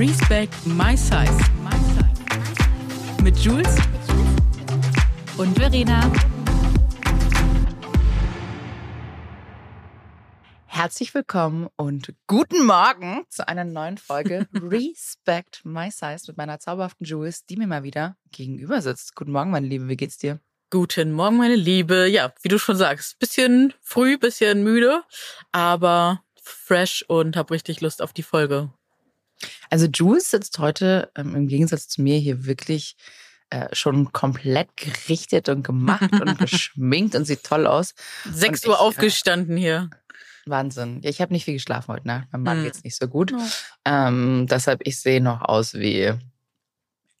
Respect My Size. Mit Jules und Verena. Herzlich willkommen und guten Morgen zu einer neuen Folge Respect My Size mit meiner zauberhaften Jules, die mir mal wieder gegenüber sitzt. Guten Morgen, meine Liebe, wie geht's dir? Guten Morgen, meine Liebe. Ja, wie du schon sagst, bisschen früh, bisschen müde, aber fresh und habe richtig Lust auf die Folge. Also Jules sitzt heute ähm, im Gegensatz zu mir hier wirklich äh, schon komplett gerichtet und gemacht und geschminkt und sieht toll aus. Sechs Uhr äh, aufgestanden äh, hier. Wahnsinn. Ja, ich habe nicht viel geschlafen heute Nacht. Mein Mann hm. geht's nicht so gut. Oh. Ähm, deshalb, ich sehe noch aus wie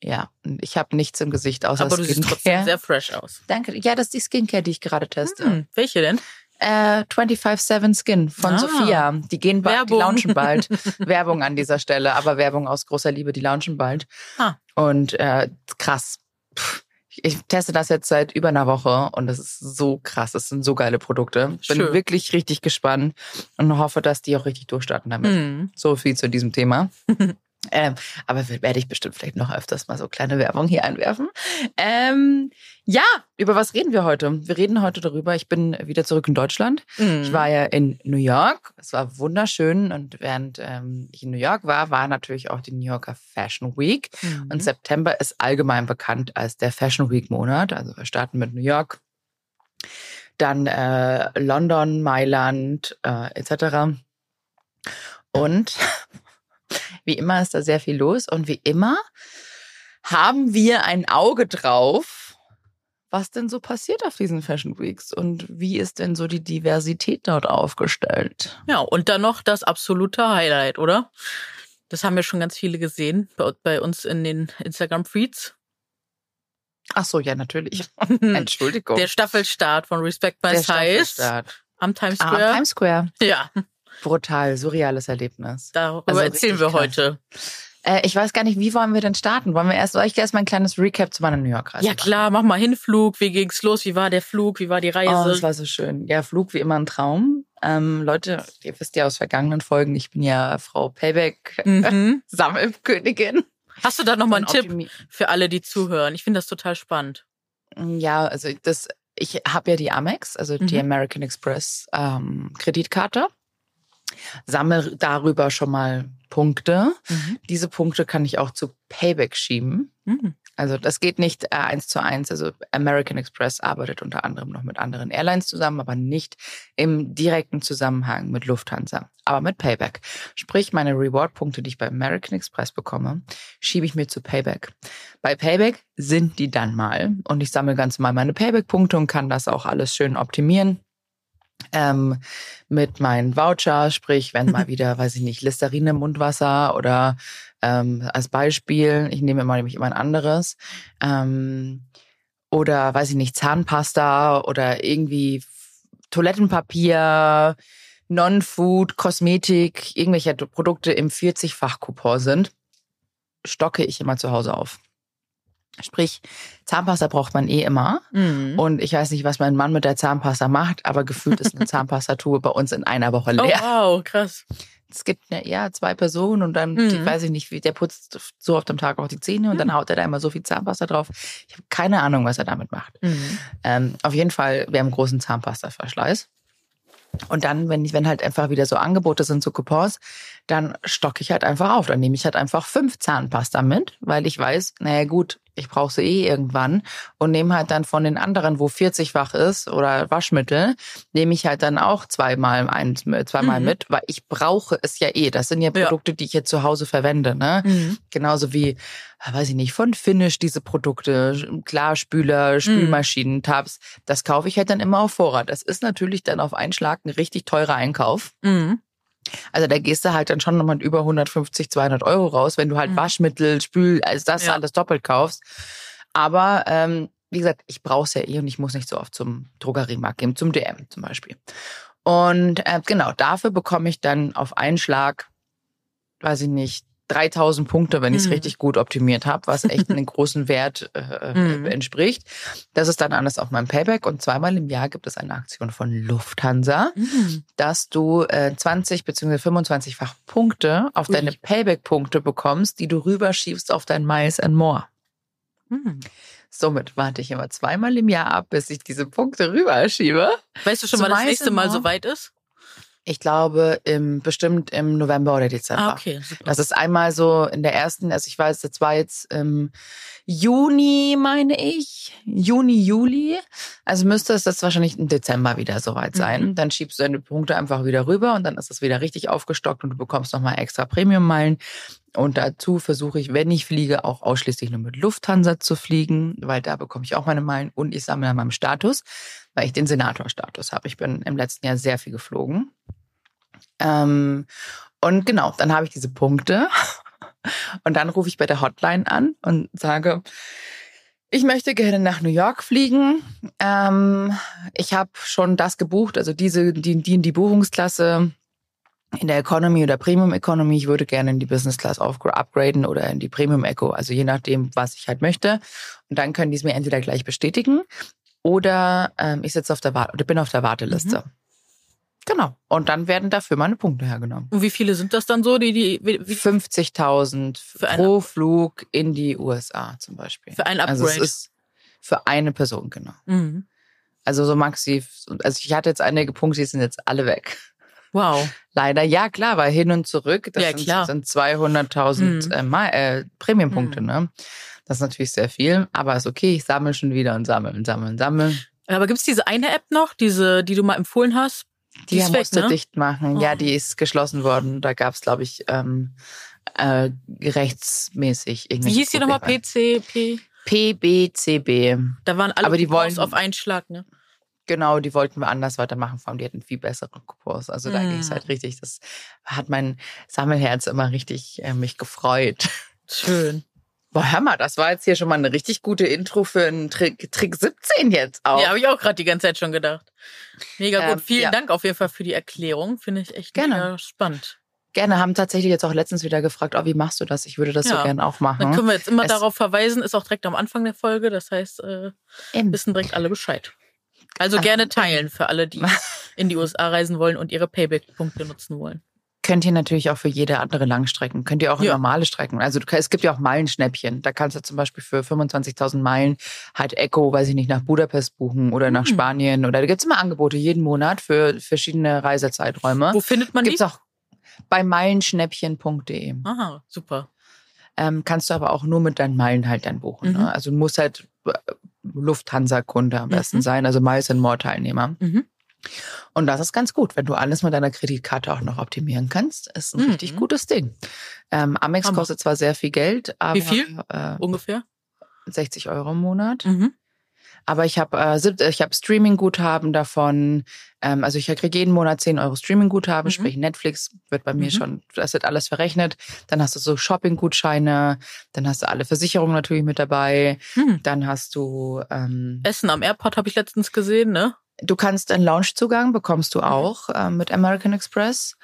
ja, ich habe nichts im Gesicht außer Aber du Skincare. siehst trotzdem sehr fresh aus. Danke. Ja, das ist die Skincare, die ich gerade teste. Hm, welche denn? Äh, 25-7 Skin von ah, Sophia. Die gehen bald, die launchen bald. Werbung an dieser Stelle, aber Werbung aus großer Liebe, die launchen bald. Ah. Und äh, krass. Pff, ich teste das jetzt seit über einer Woche und das ist so krass. Das sind so geile Produkte. Bin Schön. wirklich richtig gespannt und hoffe, dass die auch richtig durchstarten damit. Mhm. So viel zu diesem Thema. Ähm, aber werde ich bestimmt vielleicht noch öfters mal so kleine Werbung hier einwerfen. Ähm, ja, über was reden wir heute? Wir reden heute darüber, ich bin wieder zurück in Deutschland. Mhm. Ich war ja in New York. Es war wunderschön. Und während ähm, ich in New York war, war natürlich auch die New Yorker Fashion Week. Mhm. Und September ist allgemein bekannt als der Fashion Week Monat. Also wir starten mit New York, dann äh, London, Mailand äh, etc. Und wie immer ist da sehr viel los und wie immer haben wir ein Auge drauf, was denn so passiert auf diesen Fashion Weeks und wie ist denn so die Diversität dort aufgestellt? Ja, und dann noch das absolute Highlight, oder? Das haben ja schon ganz viele gesehen bei, uns in den Instagram-Feeds. Ach so, ja, natürlich. Entschuldigung. Der Staffelstart von Respect by Size am Times Square. Ah, am Times Square. Ja. Brutal, surreales Erlebnis. Darüber also erzählen wir krass. heute. Äh, ich weiß gar nicht, wie wollen wir denn starten? Wollen wir erst, soll ich erst mal ein kleines Recap zu meiner New York-Reise Ja klar, mach mal Hinflug. Wie ging's los? Wie war der Flug? Wie war die Reise? Oh, das war so schön. Ja, Flug wie immer ein Traum. Ähm, Leute, ihr wisst ja aus vergangenen Folgen, ich bin ja Frau Payback mhm. Sammelkönigin. Hast du da noch mal einen Tipp für alle, die zuhören? Ich finde das total spannend. Ja, also das, ich habe ja die Amex, also die mhm. American Express ähm, Kreditkarte sammle darüber schon mal Punkte. Mhm. Diese Punkte kann ich auch zu Payback schieben. Mhm. Also das geht nicht äh, eins zu eins. Also American Express arbeitet unter anderem noch mit anderen Airlines zusammen, aber nicht im direkten Zusammenhang mit Lufthansa, aber mit Payback. Sprich, meine Reward-Punkte, die ich bei American Express bekomme, schiebe ich mir zu Payback. Bei Payback sind die dann mal und ich sammle ganz mal meine Payback-Punkte und kann das auch alles schön optimieren ähm, mit meinen Voucher, sprich, wenn mal wieder, weiß ich nicht, Listerin im Mundwasser oder ähm, als Beispiel, ich nehme immer nämlich immer ein anderes, ähm, oder weiß ich nicht, Zahnpasta oder irgendwie Toilettenpapier, Non-Food, Kosmetik, irgendwelche Produkte im 40-fach-Coupon sind, stocke ich immer zu Hause auf. Sprich, Zahnpasta braucht man eh immer. Mhm. Und ich weiß nicht, was mein Mann mit der Zahnpasta macht, aber gefühlt ist eine Zahnpastatube bei uns in einer Woche leer. Oh, wow, krass. Es gibt ja eher zwei Personen und dann, mhm. die, weiß ich nicht, wie der putzt so oft am Tag auch die Zähne und mhm. dann haut er da immer so viel Zahnpasta drauf. Ich habe keine Ahnung, was er damit macht. Mhm. Ähm, auf jeden Fall, wir haben einen großen Zahnpasta-Verschleiß. Und dann, wenn, ich, wenn halt einfach wieder so Angebote sind, so Coupons, dann stocke ich halt einfach auf. Dann nehme ich halt einfach fünf Zahnpasta mit, weil ich weiß, naja gut, ich brauche sie eh irgendwann und nehme halt dann von den anderen, wo 40-fach ist oder Waschmittel, nehme ich halt dann auch zweimal eins, zweimal mhm. mit, weil ich brauche es ja eh. Das sind ja Produkte, ja. die ich jetzt zu Hause verwende. Ne? Mhm. Genauso wie, weiß ich nicht, von Finish diese Produkte, Klarspüler, mhm. Spülmaschinen, Tabs, das kaufe ich halt dann immer auf Vorrat. Das ist natürlich dann auf einen Schlag ein richtig teurer Einkauf. Mhm. Also da gehst du halt dann schon nochmal über 150, 200 Euro raus, wenn du halt mhm. Waschmittel, Spül, also das ja. alles doppelt kaufst. Aber ähm, wie gesagt, ich brauche es ja eh und ich muss nicht so oft zum Drogeriemarkt gehen, zum DM zum Beispiel. Und äh, genau, dafür bekomme ich dann auf einen Schlag, weiß ich nicht, 3000 Punkte, wenn ich es mhm. richtig gut optimiert habe, was echt einen großen Wert äh, mhm. entspricht. Das ist dann alles auf meinem Payback und zweimal im Jahr gibt es eine Aktion von Lufthansa, mhm. dass du äh, 20 bzw. 25-fach Punkte auf Ui. deine Payback-Punkte bekommst, die du rüberschiebst auf dein Miles and More. Mhm. Somit warte ich immer zweimal im Jahr ab, bis ich diese Punkte rüberschiebe. Weißt du schon, wann das nächste Mal so weit ist? Ich glaube, im, bestimmt im November oder Dezember. Ah, okay, super. Das ist einmal so in der ersten, also ich weiß, das war jetzt im Juni, meine ich. Juni, Juli. Also müsste es das wahrscheinlich im Dezember wieder soweit sein. Mhm. Dann schiebst du deine Punkte einfach wieder rüber und dann ist es wieder richtig aufgestockt und du bekommst nochmal extra Premium-Meilen. Und dazu versuche ich, wenn ich fliege, auch ausschließlich nur mit Lufthansa zu fliegen, weil da bekomme ich auch meine Meilen und ich sammle an meinem Status, weil ich den Senatorstatus habe. Ich bin im letzten Jahr sehr viel geflogen. Ähm, und genau, dann habe ich diese Punkte. Und dann rufe ich bei der Hotline an und sage, ich möchte gerne nach New York fliegen. Ähm, ich habe schon das gebucht, also diese, die, die, die Buchungsklasse in der Economy oder Premium Economy. Ich würde gerne in die Business Class upgraden oder in die Premium Eco, also je nachdem, was ich halt möchte. Und dann können die es mir entweder gleich bestätigen oder ähm, ich sitze auf der Warte oder bin auf der Warteliste. Mhm. Genau. Und dann werden dafür meine Punkte hergenommen. Und wie viele sind das dann so, die die 50.000 pro Flug in die USA zum Beispiel. Für ein Upgrade. Also es ist für eine Person genau. Mhm. Also so maxi. Also ich hatte jetzt einige Punkte, die sind jetzt alle weg. Wow. Leider, ja klar, weil hin und zurück, das ja, sind, sind 200.000 mhm. äh, äh, Premiumpunkte, mhm. ne? Das ist natürlich sehr viel, aber ist okay, ich sammle schon wieder und sammle und sammle und sammle. Aber gibt's diese eine App noch, diese, die du mal empfohlen hast? Die, die musste weg, ne? dicht machen. Oh. Ja, die ist geschlossen worden. Da gab's, glaube ich, ähm, äh, rechtsmäßig irgendwie. Wie hieß die nochmal? PCP? PBCB. Da waren alle Aber die wollen, auf einen Schlag, ne? Genau, die wollten wir anders weitermachen, vor allem die hatten viel bessere Coupons. Also da mm. ging es halt richtig, das hat mein Sammelherz immer richtig äh, mich gefreut. Schön. Boah, hör mal, das war jetzt hier schon mal eine richtig gute Intro für einen Trick, Trick 17 jetzt auch. Ja, habe ich auch gerade die ganze Zeit schon gedacht. Mega ähm, gut. Vielen ja. Dank auf jeden Fall für die Erklärung. Finde ich echt gerne. spannend. Gerne, haben tatsächlich jetzt auch letztens wieder gefragt, oh, wie machst du das? Ich würde das ja. so gerne auch machen. Dann können wir jetzt immer es darauf verweisen, ist auch direkt am Anfang der Folge. Das heißt, äh, wissen direkt alle Bescheid. Also gerne teilen für alle, die in die USA reisen wollen und ihre Payback-Punkte nutzen wollen könnt ihr natürlich auch für jede andere Langstrecken, könnt ihr auch ja. normale Strecken. Also es gibt ja auch Meilenschnäppchen. Da kannst du zum Beispiel für 25.000 Meilen halt Echo, weiß ich nicht, nach Budapest buchen oder nach mhm. Spanien. Oder da gibt's immer Angebote jeden Monat für verschiedene Reisezeiträume. Wo findet man gibt's die? auch bei meilenschnäppchen.de. Aha, super. Ähm, kannst du aber auch nur mit deinen Meilen halt dann buchen. Ne? Mhm. Ne? Also du musst halt Lufthansa-Kunde am besten mhm. sein, also Miles and More Teilnehmer. Mhm. Und das ist ganz gut, wenn du alles mit deiner Kreditkarte auch noch optimieren kannst. Ist ein mhm. richtig gutes Ding. Ähm, Amex Hammer. kostet zwar sehr viel Geld, aber wie viel äh, ungefähr? 60 Euro im Monat. Mhm. Aber ich habe äh, ich hab Streaming-Guthaben davon. Ähm, also ich kriege jeden Monat 10 Euro Streaming-Guthaben, mhm. sprich Netflix wird bei mir mhm. schon, das wird alles verrechnet. Dann hast du so Shopping-Gutscheine, dann hast du alle Versicherungen natürlich mit dabei. Mhm. Dann hast du ähm, Essen am Airport habe ich letztens gesehen, ne? Du kannst einen Loungezugang, bekommst du mhm. auch äh, mit American Express.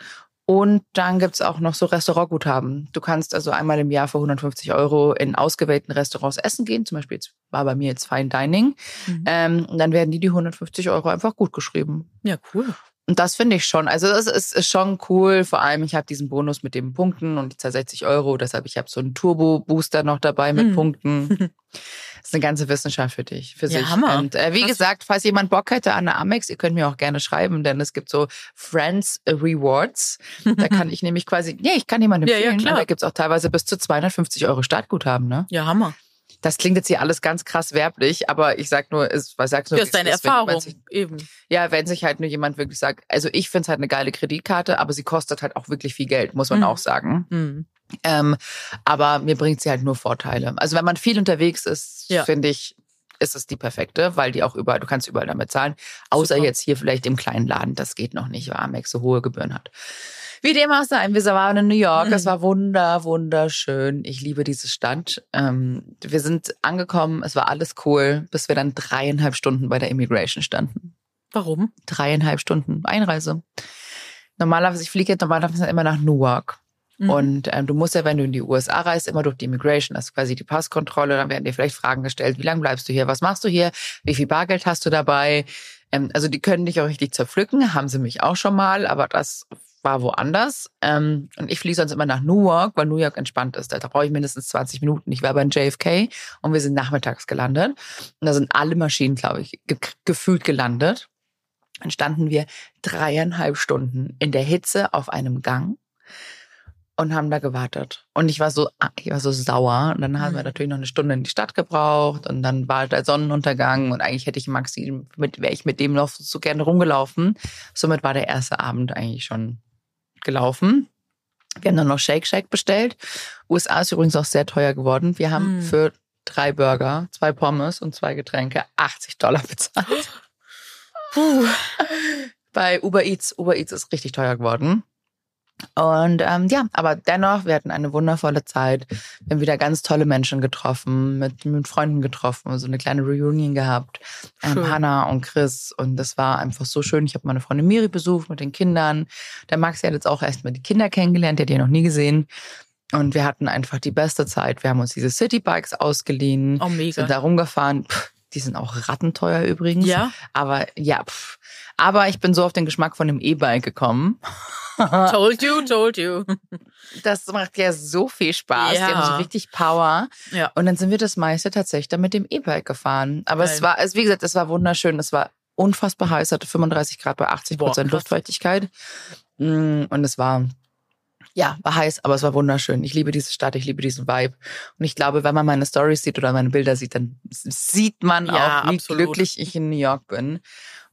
Und dann gibt's auch noch so Restaurantguthaben. Du kannst also einmal im Jahr für 150 Euro in ausgewählten Restaurants essen gehen. Zum Beispiel jetzt war bei mir jetzt Fine Dining. Mhm. Ähm, und dann werden die die 150 Euro einfach gut geschrieben. Ja, cool. Und das finde ich schon. Also es ist, ist schon cool. Vor allem, ich habe diesen Bonus mit den Punkten und die 60 Euro. Deshalb, ich habe so einen Turbo-Booster noch dabei mit mhm. Punkten. Das ist eine ganze Wissenschaft für dich, für ja, sich. Hammer. Und äh, wie Krass. gesagt, falls jemand Bock hätte an eine Amex, ihr könnt mir auch gerne schreiben, denn es gibt so Friends Rewards. Da kann ich nämlich quasi, ja, ich kann jemandem empfehlen. Ja, ja, klar. Da gibt's auch teilweise bis zu 250 Euro Startguthaben, ne? Ja, Hammer. Das klingt jetzt hier alles ganz krass werblich, aber ich sag nur, ist, was sagst du? Das ist deine Erfahrung, sich, eben. Ja, wenn sich halt nur jemand wirklich sagt, also ich finde es halt eine geile Kreditkarte, aber sie kostet halt auch wirklich viel Geld, muss man mhm. auch sagen. Mhm. Ähm, aber mir bringt sie halt nur Vorteile. Also wenn man viel unterwegs ist, ja. finde ich, ist es die perfekte, weil die auch überall, du kannst überall damit zahlen. Außer Super. jetzt hier vielleicht im kleinen Laden, das geht noch nicht, weil Amex so hohe Gebühren hat. Wie dem auch sei, wir waren in New York. Es mhm. war wunder, wunderschön. Ich liebe dieses Stadt. Ähm, wir sind angekommen, es war alles cool, bis wir dann dreieinhalb Stunden bei der Immigration standen. Warum? Dreieinhalb Stunden Einreise. Normalerweise, ich fliege jetzt normalerweise immer nach Newark. Mhm. Und ähm, du musst ja, wenn du in die USA reist, immer durch die Immigration, das ist quasi die Passkontrolle, dann werden dir vielleicht Fragen gestellt, wie lange bleibst du hier, was machst du hier, wie viel Bargeld hast du dabei? Ähm, also die können dich auch richtig zerpflücken, haben sie mich auch schon mal, aber das war woanders. Ähm, und ich fliege sonst immer nach Newark, weil New York entspannt ist. Da brauche ich mindestens 20 Minuten. Ich war bei JFK und wir sind nachmittags gelandet. Und da sind alle Maschinen, glaube ich, ge gefühlt gelandet. Dann standen wir dreieinhalb Stunden in der Hitze auf einem Gang und haben da gewartet. Und ich war so, ah, ich war so sauer. Und dann haben wir mhm. natürlich noch eine Stunde in die Stadt gebraucht und dann war der Sonnenuntergang und eigentlich hätte ich Maxi, mit, wäre ich mit dem noch so gerne rumgelaufen. Somit war der erste Abend eigentlich schon gelaufen. Wir haben dann noch Shake Shack bestellt. USA ist übrigens auch sehr teuer geworden. Wir haben mm. für drei Burger, zwei Pommes und zwei Getränke 80 Dollar bezahlt. Puh. Bei Uber Eats, Uber Eats ist richtig teuer geworden. Und ähm, ja, aber dennoch, wir hatten eine wundervolle Zeit. Wir haben wieder ganz tolle Menschen getroffen, mit, mit Freunden getroffen, so eine kleine Reunion gehabt. Ähm, Hannah und Chris. Und das war einfach so schön. Ich habe meine Freundin Miri besucht mit den Kindern. Der Maxi hat jetzt auch erstmal die Kinder kennengelernt, der hat die noch nie gesehen. Und wir hatten einfach die beste Zeit. Wir haben uns diese Citybikes ausgeliehen, oh, mega. sind da rumgefahren. Pff, die sind auch rattenteuer übrigens. Ja. Aber ja, pff. aber ich bin so auf den Geschmack von dem E-Bike gekommen. told you, told you. Das macht ja so viel Spaß. Ja. Die haben so richtig Power. Ja. Und dann sind wir das meiste tatsächlich dann mit dem E-Bike gefahren. Aber Geil. es war, also wie gesagt, es war wunderschön. Es war unfassbar heiß, hatte 35 Grad bei 80 Prozent Luftfeuchtigkeit. Mm, und es war ja, war heiß, aber es war wunderschön. Ich liebe diese Stadt, ich liebe diesen Vibe. Und ich glaube, wenn man meine Stories sieht oder meine Bilder sieht, dann sieht man ja, auch, wie absolut. glücklich ich in New York bin.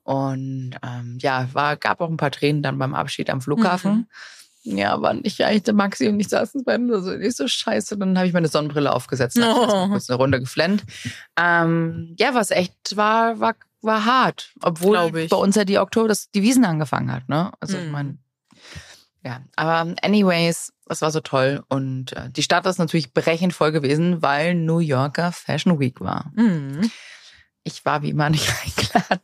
Und ähm, ja, war, gab auch ein paar Tränen dann beim Abschied am Flughafen. Mhm. Ja, war nicht eigentlich der Maxi und ich saßen beiden so, nicht so scheiße. Dann habe ich meine Sonnenbrille aufgesetzt und oh. kurz eine Runde geflennt. Ähm, ja, was echt war, war, war hart. Obwohl bei uns ja die Oktober, das, die Wiesen angefangen hat, ne? Also mhm. ich meine, ja, aber anyways, es war so toll und äh, die Stadt ist natürlich brechend voll gewesen, weil New Yorker Fashion Week war. Mhm. Ich war wie immer nicht eingeladen.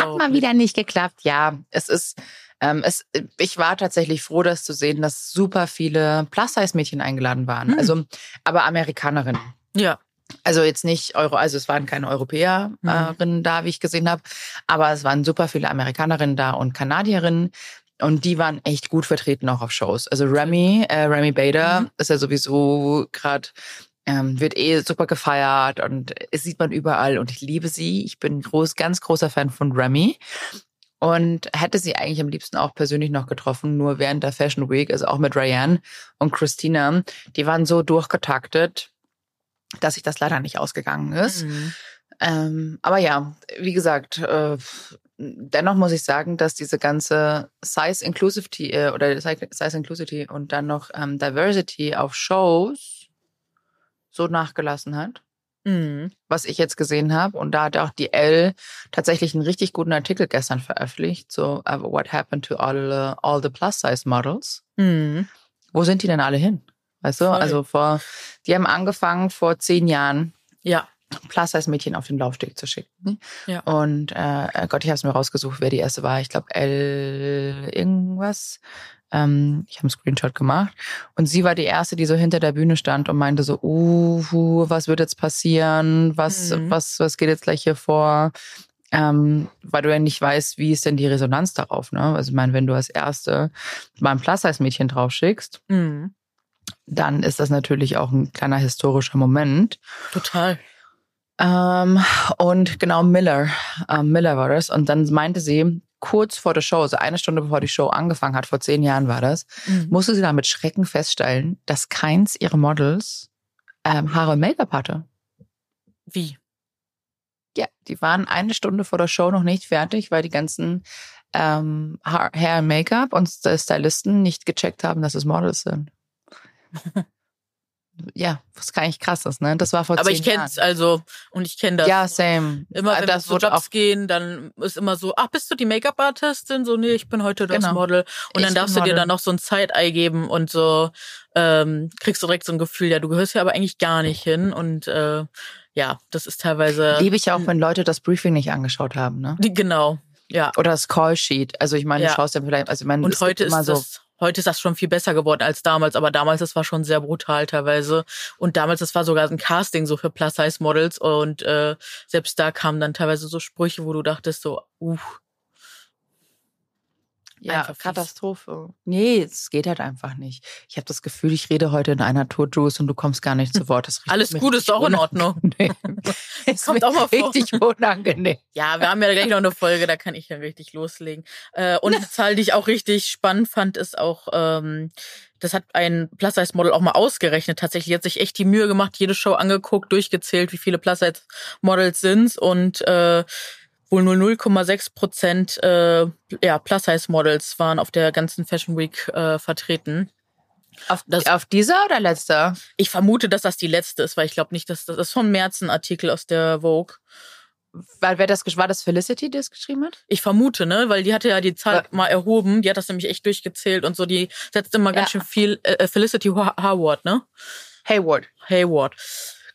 Hat mal wieder nicht geklappt. Ja, es ist, ähm, es, ich war tatsächlich froh, das zu sehen, dass super viele Plus-Size-Mädchen eingeladen waren. Mhm. Also, aber Amerikanerinnen. Ja. Also jetzt nicht Euro, also es waren keine Europäerinnen mhm. da, wie ich gesehen habe, aber es waren super viele Amerikanerinnen da und Kanadierinnen. Und die waren echt gut vertreten auch auf Shows. Also Remy, äh, Remy Bader mhm. ist ja sowieso gerade ähm, wird eh super gefeiert und es sieht man überall und ich liebe sie. Ich bin groß, ganz großer Fan von Remy und hätte sie eigentlich am liebsten auch persönlich noch getroffen, nur während der Fashion Week, also auch mit Ryan und Christina. Die waren so durchgetaktet, dass sich das leider nicht ausgegangen ist. Mhm. Ähm, aber ja, wie gesagt, äh, dennoch muss ich sagen, dass diese ganze Size Inclusivity äh, oder Size Inclusivity und dann noch ähm, Diversity auf Shows so nachgelassen hat. Mhm. Was ich jetzt gesehen habe. Und da hat auch die L tatsächlich einen richtig guten Artikel gestern veröffentlicht, so uh, What happened to all, uh, all the plus-size models? Mhm. Wo sind die denn alle hin? Weißt du? Voll. Also vor, die haben angefangen vor zehn Jahren. Ja Plus-Size-Mädchen auf den Laufsteg zu schicken. Ja. Und äh, Gott, ich habe es mir rausgesucht, wer die erste war. Ich glaube, L irgendwas. Ähm, ich habe einen Screenshot gemacht. Und sie war die erste, die so hinter der Bühne stand und meinte so, uh, was wird jetzt passieren? Was, mhm. was, was geht jetzt gleich hier vor? Ähm, weil du ja nicht weißt, wie ist denn die Resonanz darauf, ne? Also ich meine, wenn du als Erste mal ein Plus-Size-Mädchen draufschickst, mhm. dann ist das natürlich auch ein kleiner historischer Moment. Total. Ähm, und genau Miller, ähm, Miller war das. Und dann meinte sie, kurz vor der Show, also eine Stunde bevor die Show angefangen hat, vor zehn Jahren war das, mhm. musste sie dann mit Schrecken feststellen, dass keins ihrer Models ähm, Haare und Make-up hatte. Wie? Ja, die waren eine Stunde vor der Show noch nicht fertig, weil die ganzen ähm, Hair und Make-up und Stylisten nicht gecheckt haben, dass es Models sind. ja, was gar nicht krass ist, ne? Das war vor Aber ich kenn's Jahren. also und ich kenne das. Ja, same. Immer wenn das so Jobs gehen, dann ist immer so, ach, bist du die Make-up-Artistin? So, nee, ich bin heute das genau. Model. Und ich dann darfst du dir dann noch so ein Zeitei geben und so ähm, kriegst du direkt so ein Gefühl, ja, du gehörst ja aber eigentlich gar nicht hin. Und äh, ja, das ist teilweise. Liebe ich auch, wenn Leute das Briefing nicht angeschaut haben, ne? Genau. Ja. Oder das Call Sheet. Also ich meine, ja. du schaust ja vielleicht, also ich meine, und heute ist immer so. Das heute ist das schon viel besser geworden als damals, aber damals, das war schon sehr brutal teilweise. Und damals, das war sogar ein Casting so für Plus-Size-Models und äh, selbst da kamen dann teilweise so Sprüche, wo du dachtest so, uh, ja, Katastrophe. Nee, es geht halt einfach nicht. Ich habe das Gefühl, ich rede heute in einer Tour, Juice, und du kommst gar nicht zu Wort. Alles gut, ist auch in Ordnung. es kommt auch mal vor. richtig unangenehm. Ja, wir haben ja gleich noch eine Folge, da kann ich dann richtig loslegen. Äh, und eine Zahl, die ich auch richtig spannend fand, ist auch, ähm, das hat ein Plus-Size-Model auch mal ausgerechnet. Tatsächlich hat sich echt die Mühe gemacht, jede Show angeguckt, durchgezählt, wie viele Plus-Size-Models sind und äh, wohl nur 0,6 Prozent äh, ja, Plus-Size-Models waren auf der ganzen Fashion Week äh, vertreten. Auf, das, auf dieser oder letzter? Ich vermute, dass das die letzte ist, weil ich glaube nicht, dass das, ist von März ein Artikel aus der Vogue. Weil wer das war das Felicity, die das geschrieben hat? Ich vermute, ne, weil die hatte ja die Zahl ja. mal erhoben, die hat das nämlich echt durchgezählt und so, die setzt immer ja. ganz schön viel äh, äh Felicity Howard, ne? Hayward. Hayward.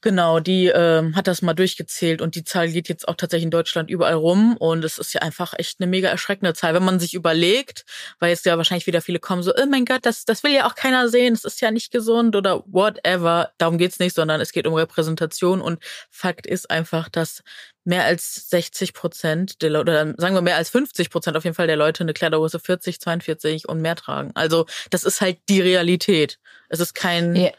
Genau, die ähm, hat das mal durchgezählt und die Zahl geht jetzt auch tatsächlich in Deutschland überall rum und es ist ja einfach echt eine mega erschreckende Zahl, wenn man sich überlegt, weil jetzt ja wahrscheinlich wieder viele kommen so, oh mein Gott, das, das will ja auch keiner sehen, das ist ja nicht gesund oder whatever. Darum geht's nicht, sondern es geht um Repräsentation und Fakt ist einfach, dass mehr als 60 Prozent der Leute, oder sagen wir mehr als 50 Prozent auf jeden Fall der Leute eine Kleidergröße 40, 42 und mehr tragen. Also das ist halt die Realität. Es ist kein... Yeah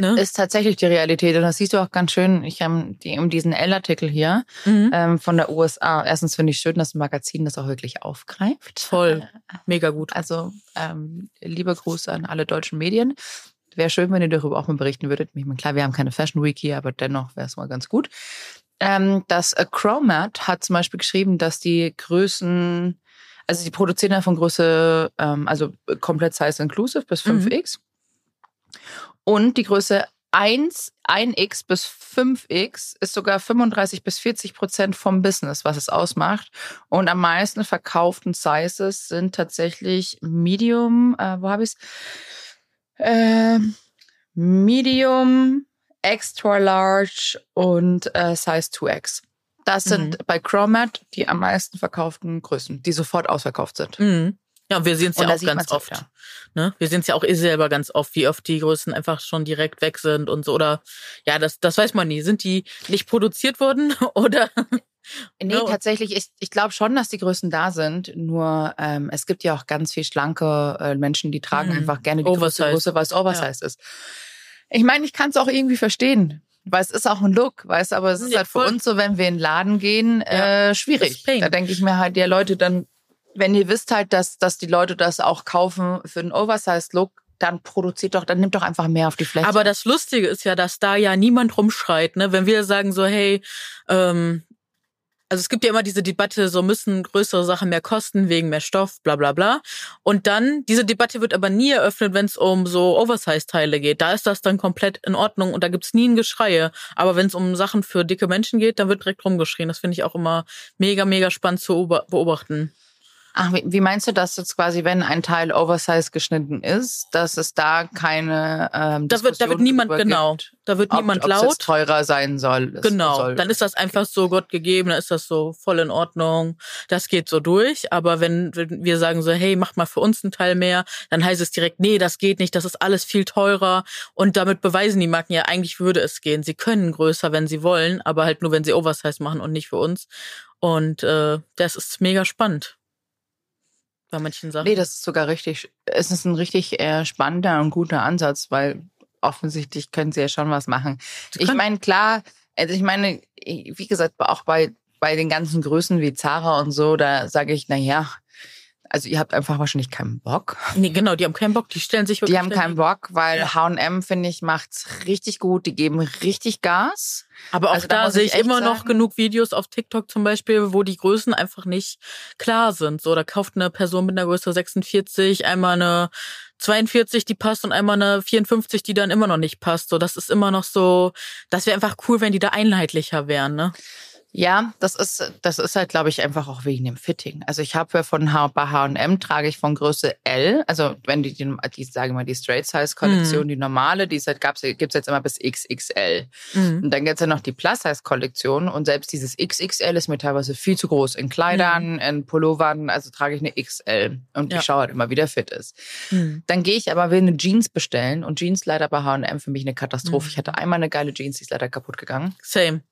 ne? ist tatsächlich die Realität. Und das siehst du auch ganz schön. Ich habe die, um diesen L-Artikel hier mhm. ähm, von der USA. Erstens finde ich schön, dass ein Magazin das auch wirklich aufgreift. Voll. Mega gut. Also, ähm, lieber Gruß an alle deutschen Medien. Wäre schön, wenn ihr darüber auch mal berichten würdet. Ich meine, klar, wir haben keine Fashion Week hier, aber dennoch wäre es mal ganz gut. Ähm, das äh, Chromat hat zum Beispiel geschrieben, dass die Größen, also die produzieren ja von Größe, ähm, also komplett Size Inclusive bis 5x. Mhm. Und die Größe 1, 1x bis 5x ist sogar 35 bis 40 Prozent vom Business, was es ausmacht. Und am meisten verkauften Sizes sind tatsächlich Medium, äh, wo habe ich es? Äh, Medium, Extra Large und äh, Size 2x. Das sind mhm. bei Chromat die am meisten verkauften Größen, die sofort ausverkauft sind. Mhm. Ja, wir sehen es ja auch ganz oft. Ja. Ne? Wir sehen es ja auch eh selber ganz oft, wie oft die Größen einfach schon direkt weg sind und so. Oder ja, das, das weiß man nie. Sind die nicht produziert worden oder? Nee, no. tatsächlich, ich, ich glaube schon, dass die Größen da sind. Nur ähm, es gibt ja auch ganz viel schlanke äh, Menschen, die tragen mhm. einfach gerne die Oversize. Größe, weil es Oversize ja. ist. Ich meine, ich kann es auch irgendwie verstehen. Weil es ist auch ein Look, weißt aber es ist ja, halt für uns so, wenn wir in den Laden gehen, ja. äh, schwierig. Da denke ich mir halt, ja Leute, dann wenn ihr wisst halt, dass, dass die Leute das auch kaufen für den Oversized-Look, dann produziert doch, dann nimmt doch einfach mehr auf die Fläche. Aber das Lustige ist ja, dass da ja niemand rumschreit, ne? Wenn wir sagen so, hey, ähm, also es gibt ja immer diese Debatte, so müssen größere Sachen mehr kosten wegen mehr Stoff, bla bla bla. Und dann, diese Debatte wird aber nie eröffnet, wenn es um so Oversize-Teile geht. Da ist das dann komplett in Ordnung und da gibt's nie ein Geschreie. Aber wenn es um Sachen für dicke Menschen geht, dann wird direkt rumgeschrien. Das finde ich auch immer mega, mega spannend zu beobachten. Ach, wie meinst du das jetzt quasi, wenn ein Teil Oversize geschnitten ist, dass es da keine ähm, da wird, da wird niemand genau, da wird ob, niemand laut. Es teurer sein soll. Genau, soll. dann ist das einfach so Gott gegeben, dann ist das so voll in Ordnung. Das geht so durch. Aber wenn, wenn wir sagen so, hey, mach mal für uns einen Teil mehr, dann heißt es direkt, nee, das geht nicht, das ist alles viel teurer. Und damit beweisen die Marken ja, eigentlich würde es gehen. Sie können größer, wenn sie wollen, aber halt nur, wenn sie Oversize machen und nicht für uns. Und äh, das ist mega spannend bei manchen Sachen. Nee, das ist sogar richtig, es ist ein richtig äh, spannender und guter Ansatz, weil offensichtlich können sie ja schon was machen. Ich meine, klar, also ich meine, wie gesagt, auch bei, bei den ganzen Größen wie Zara und so, da sage ich, na ja, also ihr habt einfach wahrscheinlich keinen Bock. Nee, genau, die haben keinen Bock, die stellen sich wirklich. Die haben keinen Bock, weil H&M finde ich macht's richtig gut, die geben richtig Gas. Aber auch also, da, da sehe ich, ich immer sagen, noch genug Videos auf TikTok zum Beispiel, wo die Größen einfach nicht klar sind. So, da kauft eine Person mit einer Größe 46 einmal eine 42, die passt und einmal eine 54, die dann immer noch nicht passt. So, das ist immer noch so, das wäre einfach cool, wenn die da einheitlicher wären, ne? Ja, das ist, das ist halt, glaube ich, einfach auch wegen dem Fitting. Also ich habe von H bei H&M trage ich von Größe L, also wenn die, die, die sagen wir die Straight Size Kollektion, mm. die normale, die halt, gab's, gibt's jetzt immer bis XXL. Mm. Und dann gibt's ja noch die Plus Size Kollektion und selbst dieses XXL ist mir teilweise viel zu groß. In Kleidern, mm. in Pullovern, also trage ich eine XL und ja. ich schaue halt immer, wie der fit ist. Mhm. Dann gehe ich aber, will eine Jeans bestellen und Jeans leider bei H&M für mich eine Katastrophe. Mhm. Ich hatte einmal eine geile Jeans, die ist leider kaputt gegangen. Same.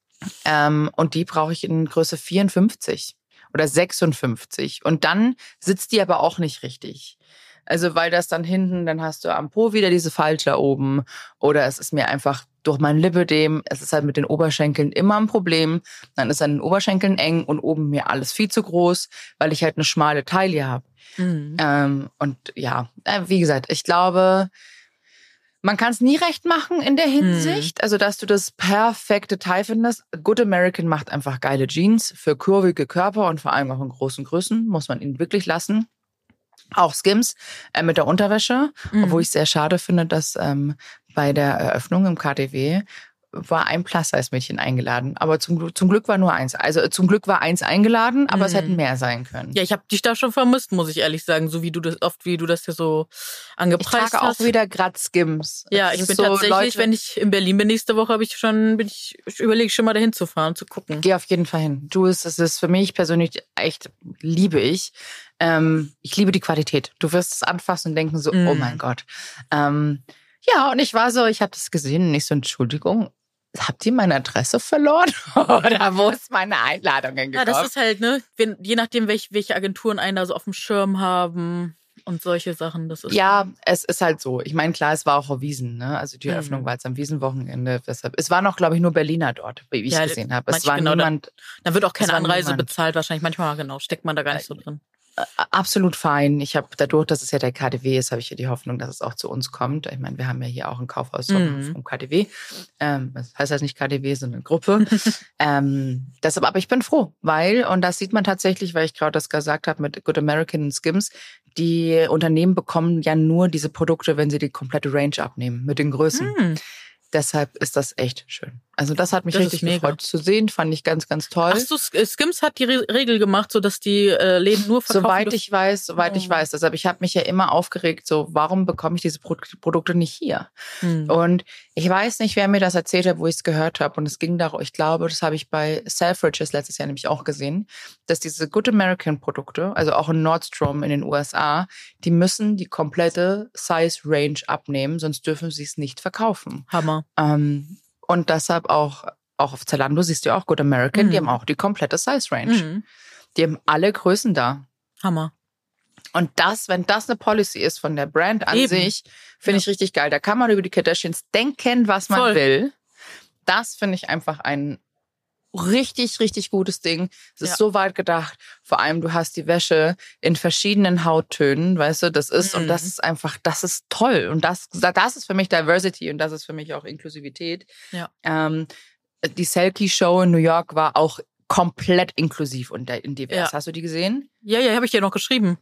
Ähm, und die brauche ich in Größe 54 oder 56. Und dann sitzt die aber auch nicht richtig. Also weil das dann hinten, dann hast du am Po wieder diese Falter oben oder es ist mir einfach durch mein Lipödem, es ist halt mit den Oberschenkeln immer ein Problem. Dann ist an den Oberschenkeln eng und oben mir alles viel zu groß, weil ich halt eine schmale Taille habe. Mhm. Ähm, und ja, äh, wie gesagt, ich glaube, man kann es nie recht machen in der hm. Hinsicht, hm. also dass du das perfekte Teil findest. Good American macht einfach geile Jeans für kurvige Körper und vor allem auch in großen Größen, muss man ihn wirklich lassen. Auch Skims äh, mit der Unterwäsche, mhm. obwohl ich sehr schade finde, dass ähm, bei der Eröffnung im KDW war ein Plus-Size-Mädchen eingeladen, aber zum, zum Glück war nur eins. Also zum Glück war eins eingeladen, aber mhm. es hätten mehr sein können. Ja, ich habe dich da schon vermisst, muss ich ehrlich sagen, so wie du das oft, wie du das hier so angepreist hast. Ich trage hast. auch wieder grad Skims. Ja, ich bin so tatsächlich, Leute, wenn ich in Berlin bin nächste Woche, habe ich schon, bin ich, ich überlege schon mal dahin zu fahren, zu gucken. Geh auf jeden Fall hin. Du, es ist für mich persönlich echt liebe ich. Ähm, ich liebe die Qualität. Du wirst es anfassen und denken so, oh mhm. mein Gott. Ähm, ja, und ich war so, ich habe das gesehen und ich so, Entschuldigung, habt ihr meine Adresse verloren? Oder wo ist meine Einladung hingekommen? Ja, das ist halt, ne, wenn, je nachdem, welche, welche Agenturen einen da so auf dem Schirm haben und solche Sachen. Das ist ja, es ist halt so. Ich meine, klar, es war auch auf Wiesen, ne? Also die Eröffnung mhm. war jetzt am Wiesenwochenende. Deshalb, es war noch, glaube ich, nur Berliner dort, wie ich ja, gesehen habe. Es war genau, niemand. Da, da wird auch keine Anreise niemand. bezahlt, wahrscheinlich. Manchmal, genau, steckt man da gar nicht so drin. Absolut fein. Ich habe dadurch, dass es ja der KDW ist, habe ich ja die Hoffnung, dass es auch zu uns kommt. Ich meine, wir haben ja hier auch ein Kaufhaus mhm. vom KDW. Ähm, das heißt halt nicht KDW, sondern Gruppe. ähm, deshalb, aber ich bin froh, weil, und das sieht man tatsächlich, weil ich gerade das gesagt habe mit Good American und Skims, die Unternehmen bekommen ja nur diese Produkte, wenn sie die komplette Range abnehmen mit den Größen. Mhm. Deshalb ist das echt schön. Also das hat mich das richtig gefreut zu sehen, fand ich ganz, ganz toll. Ach so, Skims hat die Regel gemacht, so dass die äh, Läden nur verkaufen. Soweit ich weiß, soweit oh. ich weiß. Deshalb, ich habe mich ja immer aufgeregt, so warum bekomme ich diese Pro Produkte nicht hier? Hm. Und ich weiß nicht, wer mir das erzählt hat, wo ich es gehört habe. Und es ging darum, ich glaube, das habe ich bei Selfridges letztes Jahr nämlich auch gesehen, dass diese Good American Produkte, also auch in Nordstrom in den USA, die müssen die komplette Size Range abnehmen, sonst dürfen sie es nicht verkaufen. Hammer. Ähm, und deshalb auch, auch auf Zalando siehst du auch Good American, mhm. die haben auch die komplette Size Range. Mhm. Die haben alle Größen da. Hammer. Und das, wenn das eine Policy ist von der Brand an Eben. sich, finde ja. ich richtig geil. Da kann man über die Kardashians denken, was man Voll. will. Das finde ich einfach ein richtig, richtig gutes Ding. Es ist ja. so weit gedacht. Vor allem, du hast die Wäsche in verschiedenen Hauttönen, weißt du, das ist, mhm. und das mhm. ist einfach, das ist toll. Und das, das ist für mich Diversity und das ist für mich auch Inklusivität. Ja. Ähm, die Selkie Show in New York war auch komplett inklusiv und divers. Ja. Hast du die gesehen? Ja, ja, habe ich dir noch geschrieben.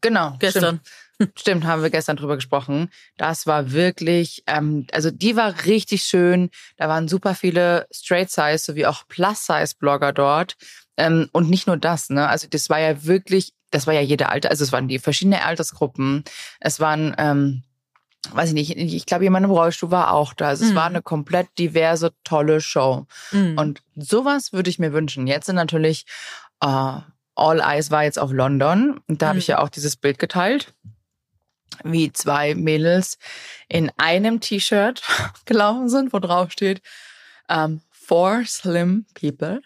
Genau. Gestern. Stimmt. Stimmt, haben wir gestern drüber gesprochen. Das war wirklich, ähm, also die war richtig schön. Da waren super viele Straight Size sowie auch Plus Size Blogger dort. Ähm, und nicht nur das, ne? Also das war ja wirklich, das war ja jede Alter, also es waren die verschiedenen Altersgruppen. Es waren, ähm, weiß ich nicht, ich glaube, jemand im Rollstuhl war auch da. Also mhm. es war mhm. eine komplett diverse, tolle Show. Mhm. Und sowas würde ich mir wünschen. Jetzt sind natürlich äh, All Eyes war jetzt auf London und da mhm. habe ich ja auch dieses Bild geteilt wie zwei Mädels in einem T-Shirt gelaufen sind, wo drauf steht um, ähm, Four Slim People.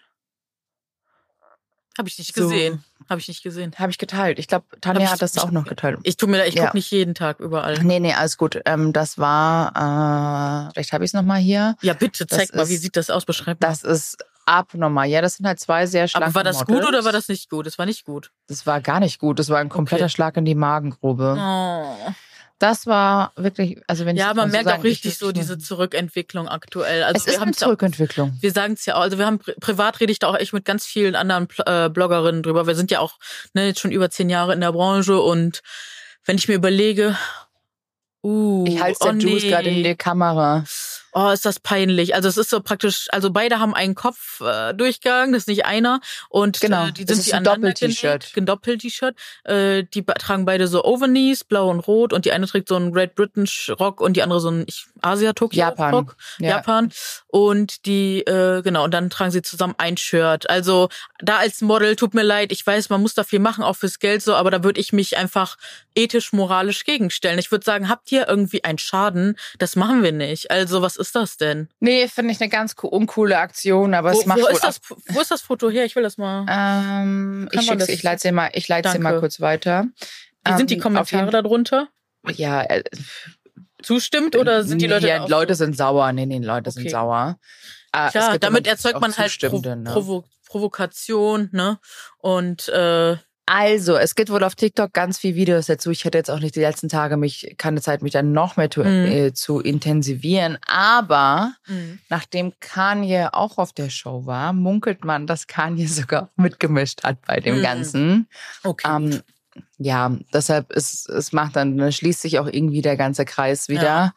Habe ich nicht gesehen. So. Habe ich nicht gesehen. Habe ich geteilt. Ich glaube, Tanja ich, hat das ich, auch noch geteilt. Ich tu mir da, ich ja. gucke nicht jeden Tag überall. Nee, nee, alles gut. Ähm, das war, äh, vielleicht habe ich es nochmal hier. Ja, bitte, zeig das mal, ist, wie sieht das aus? Beschreib mal. Das ist abnormal. Ja, das sind halt zwei sehr schlanke Aber war das Models. gut oder war das nicht gut? Das war nicht gut. Das war gar nicht gut. Das war ein kompletter okay. Schlag in die Magengrube. Oh. Das war wirklich, also wenn ja, ich man merkt so auch richtig so diese Zurückentwicklung aktuell. Also es wir ist eine Zurückentwicklung. Auch, wir sagen es ja auch, also wir haben privat rede ich da auch echt mit ganz vielen anderen äh, Bloggerinnen drüber. Wir sind ja auch ne, jetzt schon über zehn Jahre in der Branche und wenn ich mir überlege, uh, ich halte oh, nee. gerade in die Kamera. Oh, ist das peinlich. Also es ist so praktisch, also beide haben einen Kopfdurchgang, äh, das ist nicht einer. Und genau, äh, die sind die ein Doppel-T-Shirt. Ein Doppel-T-Shirt. Äh, die tragen beide so Overknees, blau und rot. Und die eine trägt so einen Great Britain Rock und die andere so einen Asia-Tokio-Rock. Japan. Ja. Japan. Und die, äh, genau, und dann tragen sie zusammen ein Shirt. Also da als Model, tut mir leid, ich weiß, man muss da viel machen, auch fürs Geld so, aber da würde ich mich einfach ethisch, moralisch gegenstellen. Ich würde sagen, habt ihr irgendwie einen Schaden? Das machen wir nicht. Also was ist das denn? Nee, finde ich eine ganz uncoole Aktion, aber wo, es macht wo ist das, Wo ist das Foto her? Ich will das mal. Ähm, ich schick's, ich leite sie mal, ich leite sie mal kurz weiter. Wie sind die ähm, Kommentare darunter? Ja, äh, zustimmt oder sind die Leute Ja, Leute so? sind sauer. Nee, nee, Leute okay. sind sauer. Ah, Klar, damit erzeugt man halt Pro ne? Provo Provokation, ne? Und äh, also, es gibt wohl auf TikTok ganz viele Videos dazu. Ich hätte jetzt auch nicht die letzten Tage mich, keine Zeit, mich dann noch mehr zu, mhm. äh, zu intensivieren. Aber mhm. nachdem Kanye auch auf der Show war, munkelt man, dass Kanye sogar mitgemischt hat bei dem mhm. Ganzen. Okay. Ähm, ja, deshalb ist, es macht dann, schließt sich auch irgendwie der ganze Kreis wieder. Ja.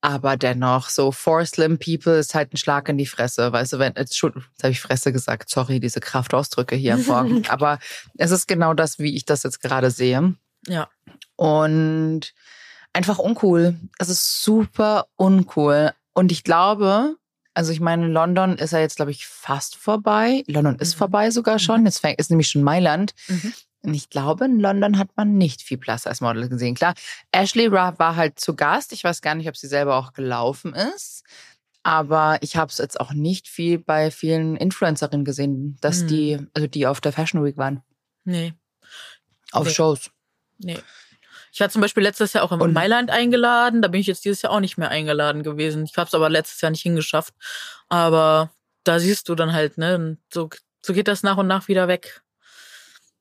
Aber dennoch, so for slim people ist halt ein Schlag in die Fresse. Weißt du, wenn, jetzt, schon, jetzt habe ich Fresse gesagt, sorry, diese Kraftausdrücke hier am Morgen. Aber es ist genau das, wie ich das jetzt gerade sehe. Ja. Und einfach uncool. Es ist super uncool. Und ich glaube, also ich meine, London ist ja jetzt, glaube ich, fast vorbei. London ist mhm. vorbei sogar schon. Mhm. Jetzt ist nämlich schon Mailand. Mhm. Ich glaube, in London hat man nicht viel Plus als Model gesehen. Klar, Ashley war halt zu Gast. Ich weiß gar nicht, ob sie selber auch gelaufen ist. Aber ich habe es jetzt auch nicht viel bei vielen Influencerinnen gesehen, dass hm. die, also die auf der Fashion Week waren. Nee. Auf nee. Shows. Nee. Ich war zum Beispiel letztes Jahr auch in Und Mailand eingeladen. Da bin ich jetzt dieses Jahr auch nicht mehr eingeladen gewesen. Ich habe es aber letztes Jahr nicht hingeschafft. Aber da siehst du dann halt, ne, so, so geht das nach und nach wieder weg.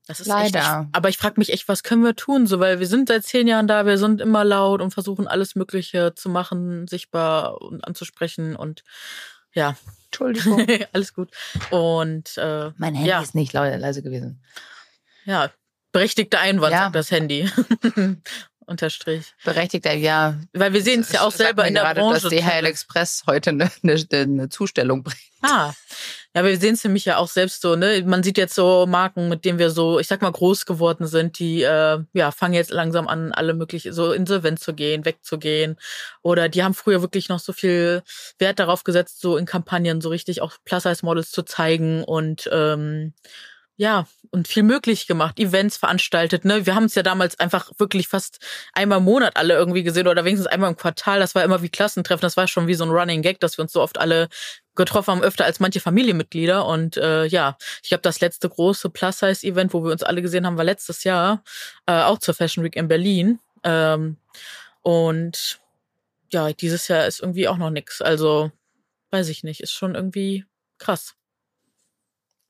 Das ist Leider. Echt, aber ich frage mich echt, was können wir tun? So, weil wir sind seit zehn Jahren da, wir sind immer laut und versuchen alles Mögliche zu machen, sichtbar und anzusprechen und ja. Entschuldigung. alles gut. Und äh, mein Handy ja. ist nicht leise gewesen. Ja, berechtigter Einwand, ja. das Handy. Unterstrich. Berechtigter, ja. Weil wir sehen es ja auch selber in der gerade, Branche. dass DHL Express heute eine, eine, eine Zustellung bringt. Ah, ja, wir sehen es nämlich ja auch selbst so, ne? Man sieht jetzt so Marken, mit denen wir so, ich sag mal, groß geworden sind, die äh, ja fangen jetzt langsam an, alle mögliche so insolvent zu gehen, wegzugehen. Oder die haben früher wirklich noch so viel Wert darauf gesetzt, so in Kampagnen so richtig auch Plus-Size-Models zu zeigen und ähm, ja, und viel möglich gemacht, Events veranstaltet. Ne? Wir haben es ja damals einfach wirklich fast einmal im Monat alle irgendwie gesehen oder wenigstens einmal im Quartal. Das war immer wie Klassentreffen. Das war schon wie so ein Running Gag, dass wir uns so oft alle getroffen haben, öfter als manche Familienmitglieder. Und äh, ja, ich glaube, das letzte große Plus-Size-Event, wo wir uns alle gesehen haben, war letztes Jahr, äh, auch zur Fashion Week in Berlin. Ähm, und ja, dieses Jahr ist irgendwie auch noch nix. Also, weiß ich nicht, ist schon irgendwie krass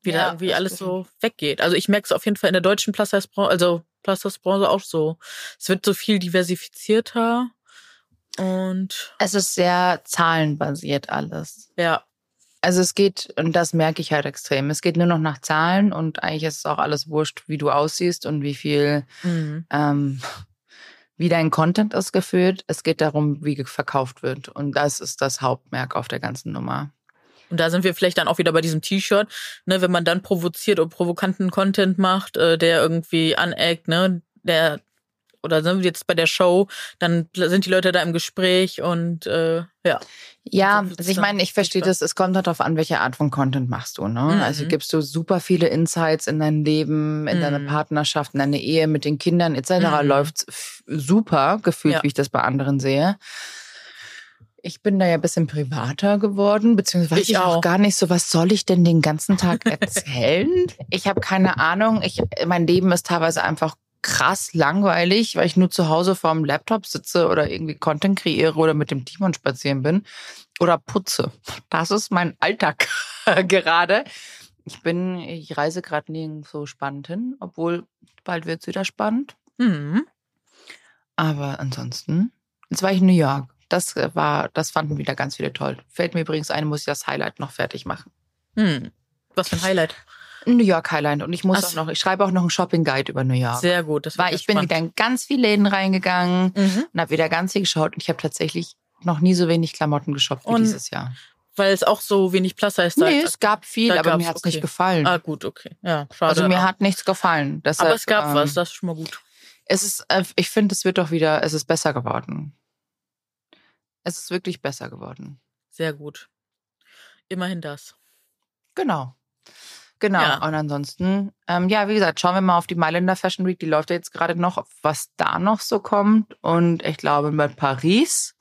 wie ja, da irgendwie alles so weggeht. Also ich merke es auf jeden Fall in der deutschen Plus-Size-Branche, also Plus-Size-Branche auch so. Es wird so viel diversifizierter und es ist sehr zahlenbasiert alles. Ja. Also es geht, und das merke ich halt extrem, es geht nur noch nach Zahlen und eigentlich ist es auch alles wurscht, wie du aussiehst und wie viel, mhm. ähm, wie dein Content ist geführt. Es geht darum, wie verkauft wird. Und das ist das Hauptmerk auf der ganzen Nummer. Und da sind wir vielleicht dann auch wieder bei diesem T-Shirt, ne, wenn man dann provoziert oder provokanten Content macht, äh, der irgendwie aneckt, ne, der oder sind wir jetzt bei der Show, dann sind die Leute da im Gespräch und äh, ja. Ja, also ich meine, ich verstehe das, es kommt halt darauf an, welche Art von Content machst du, ne? Mhm. Also gibst du super viele Insights in dein Leben, in mhm. deine Partnerschaft, in deine Ehe mit den Kindern etc. Mhm. läuft super, gefühlt, ja. wie ich das bei anderen sehe. Ich bin da ja ein bisschen privater geworden, beziehungsweise ich, ich auch. auch gar nicht so, was soll ich denn den ganzen Tag erzählen? ich habe keine Ahnung. Ich, mein Leben ist teilweise einfach krass langweilig, weil ich nur zu Hause vorm Laptop sitze oder irgendwie Content kreiere oder mit dem Timon spazieren bin oder putze. Das ist mein Alltag gerade. Ich bin, ich reise gerade nirgends so spannend hin, obwohl bald wird es wieder spannend. Mhm. Aber ansonsten, jetzt war ich in New York. Das war, das fanden wieder ganz viele toll. Fällt mir übrigens ein, muss ich das Highlight noch fertig machen. Hm. Was für ein Highlight? New York Highlight und ich muss Ach. auch noch, ich schreibe auch noch einen Shopping Guide über New York. Sehr gut, das war. Ich spannend. bin wieder in ganz viele Läden reingegangen mhm. und habe wieder ganz viel geschaut und ich habe tatsächlich noch nie so wenig Klamotten geshoppt wie und dieses Jahr. Weil es auch so wenig Plus heißt. Nee, es gab viel, aber mir hat es okay. nicht gefallen. Ah, gut, okay. Ja, schade. Also mir hat nichts gefallen. Deshalb, aber es gab ähm, was, das ist schon mal gut. Es ist, äh, ich finde, es wird doch wieder, es ist besser geworden. Es ist wirklich besser geworden. Sehr gut. Immerhin das. Genau. Genau. Ja. Und ansonsten, ähm, ja, wie gesagt, schauen wir mal auf die Mailänder Fashion Week. Die läuft ja jetzt gerade noch, was da noch so kommt. Und ich glaube, bei Paris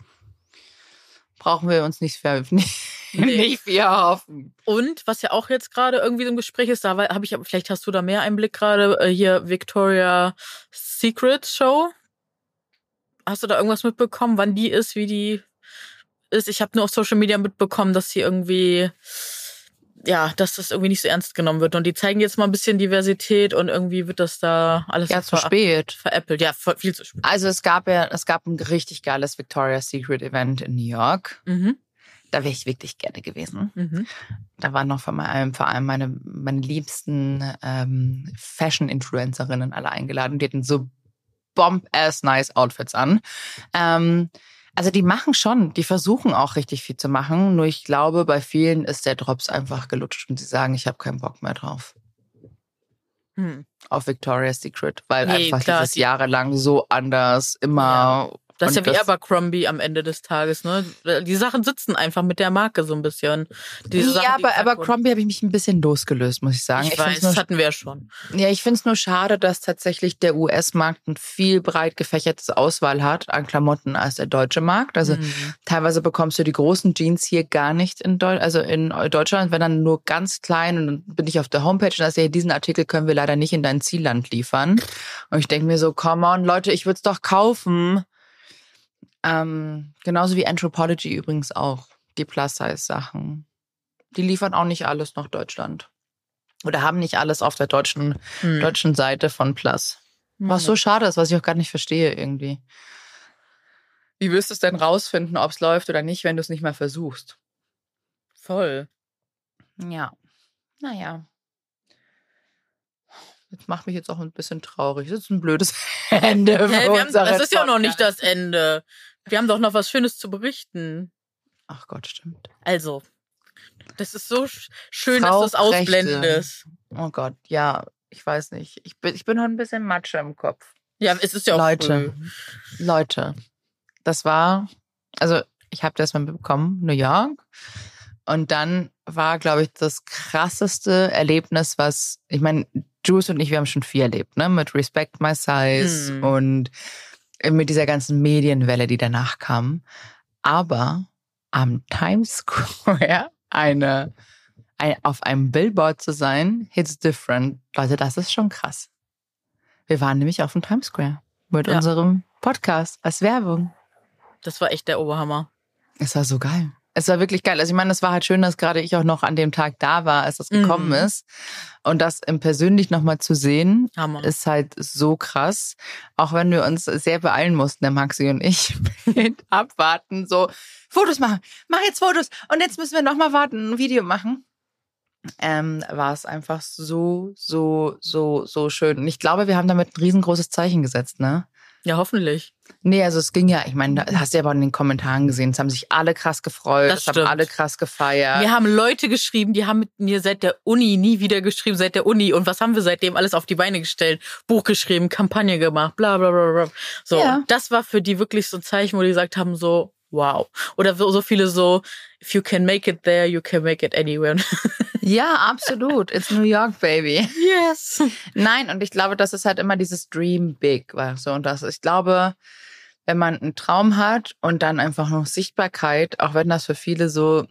brauchen wir uns nicht, nicht, nee. nicht viel hoffen. Und was ja auch jetzt gerade irgendwie so im Gespräch ist, da habe ich, vielleicht hast du da mehr Einblick gerade, äh, hier Victoria Secret Show. Hast du da irgendwas mitbekommen, wann die ist, wie die ist? Ich habe nur auf Social Media mitbekommen, dass sie irgendwie ja, dass das irgendwie nicht so ernst genommen wird. Und die zeigen jetzt mal ein bisschen Diversität und irgendwie wird das da alles ja, zu spät. veräppelt. Ja, viel zu spät. Also es gab ja, es gab ein richtig geiles Victoria's Secret Event in New York. Mhm. Da wäre ich wirklich gerne gewesen. Mhm. Da waren noch vor allem, vor allem meine, meine liebsten ähm, Fashion-Influencerinnen alle eingeladen. Die hatten so bomb-ass nice Outfits an. Ähm, also die machen schon, die versuchen auch richtig viel zu machen. Nur ich glaube, bei vielen ist der Drops einfach gelutscht und sie sagen, ich habe keinen Bock mehr drauf. Hm. Auf Victoria's Secret, weil nee, einfach klar, dieses jahrelang so anders immer ja. Das ist ja wie das, Abercrombie am Ende des Tages, ne? Die Sachen sitzen einfach mit der Marke so ein bisschen. Diese ja, Sachen, bei Abercrombie habe ich mich ein bisschen losgelöst, muss ich sagen. Ich, ich weiß, nur, das hatten wir ja schon. Ja, ich finde es nur schade, dass tatsächlich der US-Markt ein viel breit gefächertes Auswahl hat an Klamotten als der deutsche Markt. Also mhm. teilweise bekommst du die großen Jeans hier gar nicht in Deutschland, also in Deutschland, wenn dann nur ganz klein und dann bin ich auf der Homepage und da sehe, diesen Artikel können wir leider nicht in dein Zielland liefern. Und ich denke mir so, come on, Leute, ich würde es doch kaufen. Ähm, genauso wie Anthropology übrigens auch, die Plus-Size-Sachen. Die liefern auch nicht alles nach Deutschland. Oder haben nicht alles auf der deutschen, hm. deutschen Seite von Plus. Was so schade ist, was ich auch gar nicht verstehe irgendwie. Wie wirst du es denn rausfinden, ob es läuft oder nicht, wenn du es nicht mehr versuchst? Voll. Ja. Naja. Das macht mich jetzt auch ein bisschen traurig. Das ist ein blödes Ende. Hey, haben, das ist ja noch nicht das Ende. Wir haben doch noch was Schönes zu berichten. Ach Gott, stimmt. Also, das ist so schön, Frau dass du es ausblendest. Oh Gott, ja, ich weiß nicht. Ich bin, ich bin noch ein bisschen Matsche im Kopf. Ja, es ist ja auch Leute, früh. Leute, das war, also ich habe das mal bekommen, New York. Und dann war, glaube ich, das krasseste Erlebnis, was, ich meine, Juice und ich, wir haben schon viel erlebt, ne? Mit Respect My Size hm. und mit dieser ganzen Medienwelle, die danach kam. Aber am Times Square eine, ein, auf einem Billboard zu sein, it's different. Leute, das ist schon krass. Wir waren nämlich auf dem Times Square mit ja. unserem Podcast als Werbung. Das war echt der Oberhammer. Es war so geil. Es war wirklich geil. Also ich meine, es war halt schön, dass gerade ich auch noch an dem Tag da war, als das gekommen mhm. ist. Und das im persönlich nochmal zu sehen, Hammer. ist halt so krass. Auch wenn wir uns sehr beeilen mussten, der Maxi und ich, mit abwarten, so Fotos machen, mach jetzt Fotos und jetzt müssen wir nochmal warten, ein Video machen. Ähm, war es einfach so, so, so, so schön. Und ich glaube, wir haben damit ein riesengroßes Zeichen gesetzt, ne? Ja, hoffentlich. Nee, also es ging ja, ich meine, das hast du ja aber in den Kommentaren gesehen, es haben sich alle krass gefreut, das, das haben alle krass gefeiert. Wir haben Leute geschrieben, die haben mit mir seit der Uni nie wieder geschrieben, seit der Uni. Und was haben wir seitdem alles auf die Beine gestellt? Buch geschrieben, Kampagne gemacht, bla bla bla bla. So, ja. das war für die wirklich so ein Zeichen, wo die gesagt haben, so, wow. Oder so, so viele so, if you can make it there, you can make it anywhere. ja, absolut. It's New York, baby. Yes. Nein, und ich glaube, das ist halt immer dieses Dream Big, weißt du? Und das, ich glaube, wenn man einen Traum hat und dann einfach noch Sichtbarkeit, auch wenn das für viele so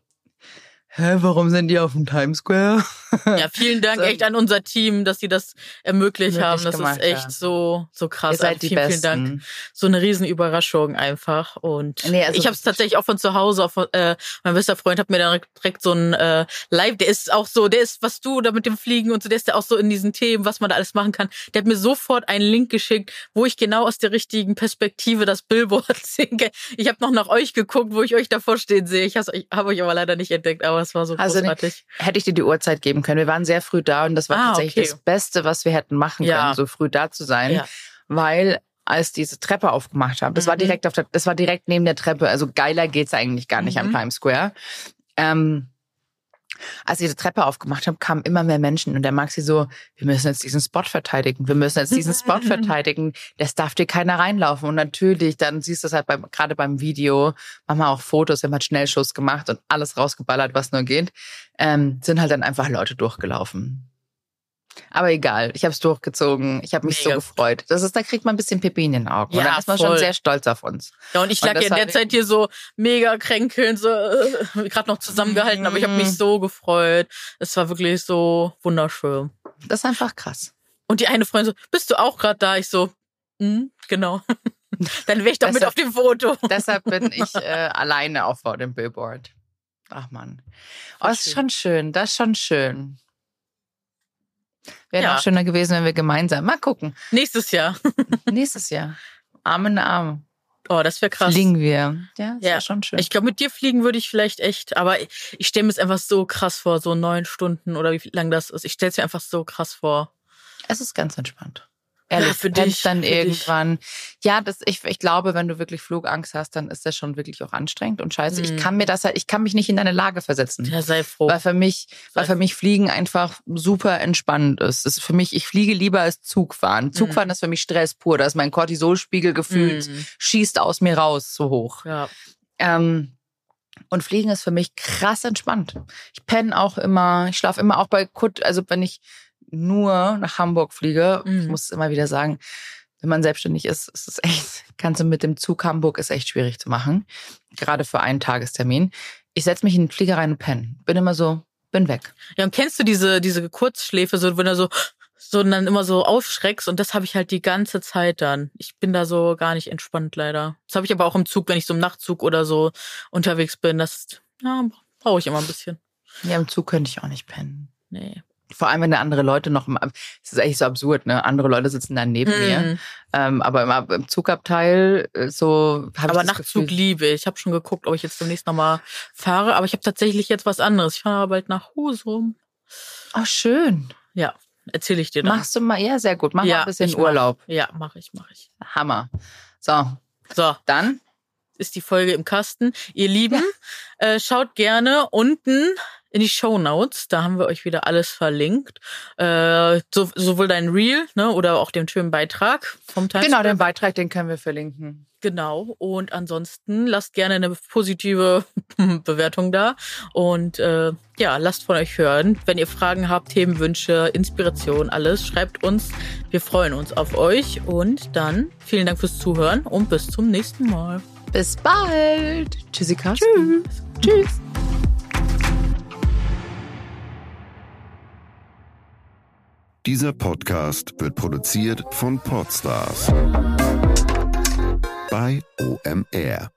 hä, warum sind die auf dem Times Square? Ja, vielen Dank so. echt an unser Team, dass sie das ermöglicht haben. Das ist echt ja. so so krass. Ihr seid die vielen, Besten. vielen Dank. So eine Riesenüberraschung einfach. Und nee, also ich habe es tatsächlich auch von zu Hause. Auf, äh, mein bester Freund hat mir dann direkt so ein äh, Live. Der ist auch so, der ist was du da mit dem Fliegen und so. Der ist ja auch so in diesen Themen, was man da alles machen kann. Der hat mir sofort einen Link geschickt, wo ich genau aus der richtigen Perspektive das Billboard sehe. Ich habe noch nach euch geguckt, wo ich euch davor stehen sehe. Ich habe euch aber leider nicht entdeckt, aber es war so also großartig. hätte ich dir die Uhrzeit geben können. Wir waren sehr früh da und das war ah, tatsächlich okay. das Beste, was wir hätten machen können, ja. so früh da zu sein. Ja. Weil als diese Treppe aufgemacht haben. Das mhm. war direkt auf der, das war direkt neben der Treppe. Also geiler geht's eigentlich gar nicht mhm. am Times Square. Ähm, als ich die Treppe aufgemacht habe, kamen immer mehr Menschen und der Maxi so, wir müssen jetzt diesen Spot verteidigen, wir müssen jetzt diesen Spot verteidigen, das darf dir keiner reinlaufen. Und natürlich, dann siehst du es halt beim, gerade beim Video, machen wir auch Fotos, wir haben halt Schnellschuss gemacht und alles rausgeballert, was nur geht, ähm, sind halt dann einfach Leute durchgelaufen. Aber egal, ich habe es durchgezogen. Ich habe mich Mega. so gefreut. Das ist, da kriegt man ein bisschen Pipi in den Augen. Ja, und dann ist man voll. schon sehr stolz auf uns. Ja, und ich lag ja in der Zeit hier so mega kränkeln, so äh, gerade noch zusammengehalten, mm. aber ich habe mich mhm. so gefreut. Es war wirklich so wunderschön. Das ist einfach krass. Und die eine Freundin so, bist du auch gerade da? Ich so, mm, genau. Dann wäre ich doch deshalb, mit auf dem Foto. deshalb bin ich äh, alleine auf vor dem Billboard. Ach man. Oh, das ist schon schön. Das ist schon schön. Wäre ja. noch schöner gewesen, wenn wir gemeinsam. Mal gucken. Nächstes Jahr. Nächstes Jahr. Arm in Arm. Oh, das wäre krass. Fliegen wir. Ja, ja. schon schön. Ich glaube, mit dir fliegen würde ich vielleicht echt, aber ich, ich stelle mir es einfach so krass vor, so neun Stunden oder wie lang das ist. Ich stelle es mir einfach so krass vor. Es ist ganz entspannt. Ehrlich, ja, dich dann irgendwann. Dich. Ja, das ich ich glaube, wenn du wirklich Flugangst hast, dann ist das schon wirklich auch anstrengend und scheiße. Mhm. Ich kann mir das halt, ich kann mich nicht in deine Lage versetzen. Ja, sei froh. Weil für mich, sei weil für mich Fliegen einfach super entspannend ist. Das ist für mich, ich fliege lieber als Zugfahren. Zugfahren mhm. ist für mich Stress pur. Da ist mein Cortisolspiegel gefühlt mhm. schießt aus mir raus so hoch. Ja. Ähm, und Fliegen ist für mich krass entspannt. Ich penne auch immer, ich schlafe immer auch bei Kut, also wenn ich nur nach Hamburg fliege, mhm. ich muss immer wieder sagen, wenn man selbstständig ist, ist es echt, kannst du mit dem Zug Hamburg ist echt schwierig zu machen. Gerade für einen Tagestermin. Ich setze mich in den Flieger rein und penne. Bin immer so, bin weg. Ja, und kennst du diese, diese Kurzschläfe, so, wenn du so, so dann immer so aufschreckst und das habe ich halt die ganze Zeit dann. Ich bin da so gar nicht entspannt leider. Das habe ich aber auch im Zug, wenn ich so im Nachtzug oder so unterwegs bin. Das ja, brauche ich immer ein bisschen. Ja, im Zug könnte ich auch nicht pennen. Nee. Vor allem, wenn da andere Leute noch, es ist eigentlich so absurd, ne? Andere Leute sitzen dann neben mhm. mir. Ähm, aber im, im Zugabteil äh, so habe ich. Aber Nachtzug liebe ich. Ich habe schon geguckt, ob ich jetzt demnächst nochmal fahre. Aber ich habe tatsächlich jetzt was anderes. Ich fahre bald nach Husum. Ach, schön. Ja, erzähle ich dir dann. Machst du mal, ja, sehr gut. Mach ja, mal ein bisschen Urlaub. Mach, ja, mache ich, mache ich. Hammer. So. So. Dann ist die Folge im Kasten. Ihr Lieben, ja. äh, schaut gerne unten in die Show Notes. Da haben wir euch wieder alles verlinkt. Äh, so, sowohl dein Reel ne, oder auch den schönen Beitrag vom Teil. Genau, den Beitrag, den können wir verlinken. Genau. Und ansonsten lasst gerne eine positive Bewertung da. Und äh, ja, lasst von euch hören. Wenn ihr Fragen habt, Themenwünsche, Inspiration, alles, schreibt uns. Wir freuen uns auf euch. Und dann vielen Dank fürs Zuhören und bis zum nächsten Mal. Bis bald. Tschüssi, Tschüss. Tschüss. Dieser Podcast wird produziert von Podstars bei OMR.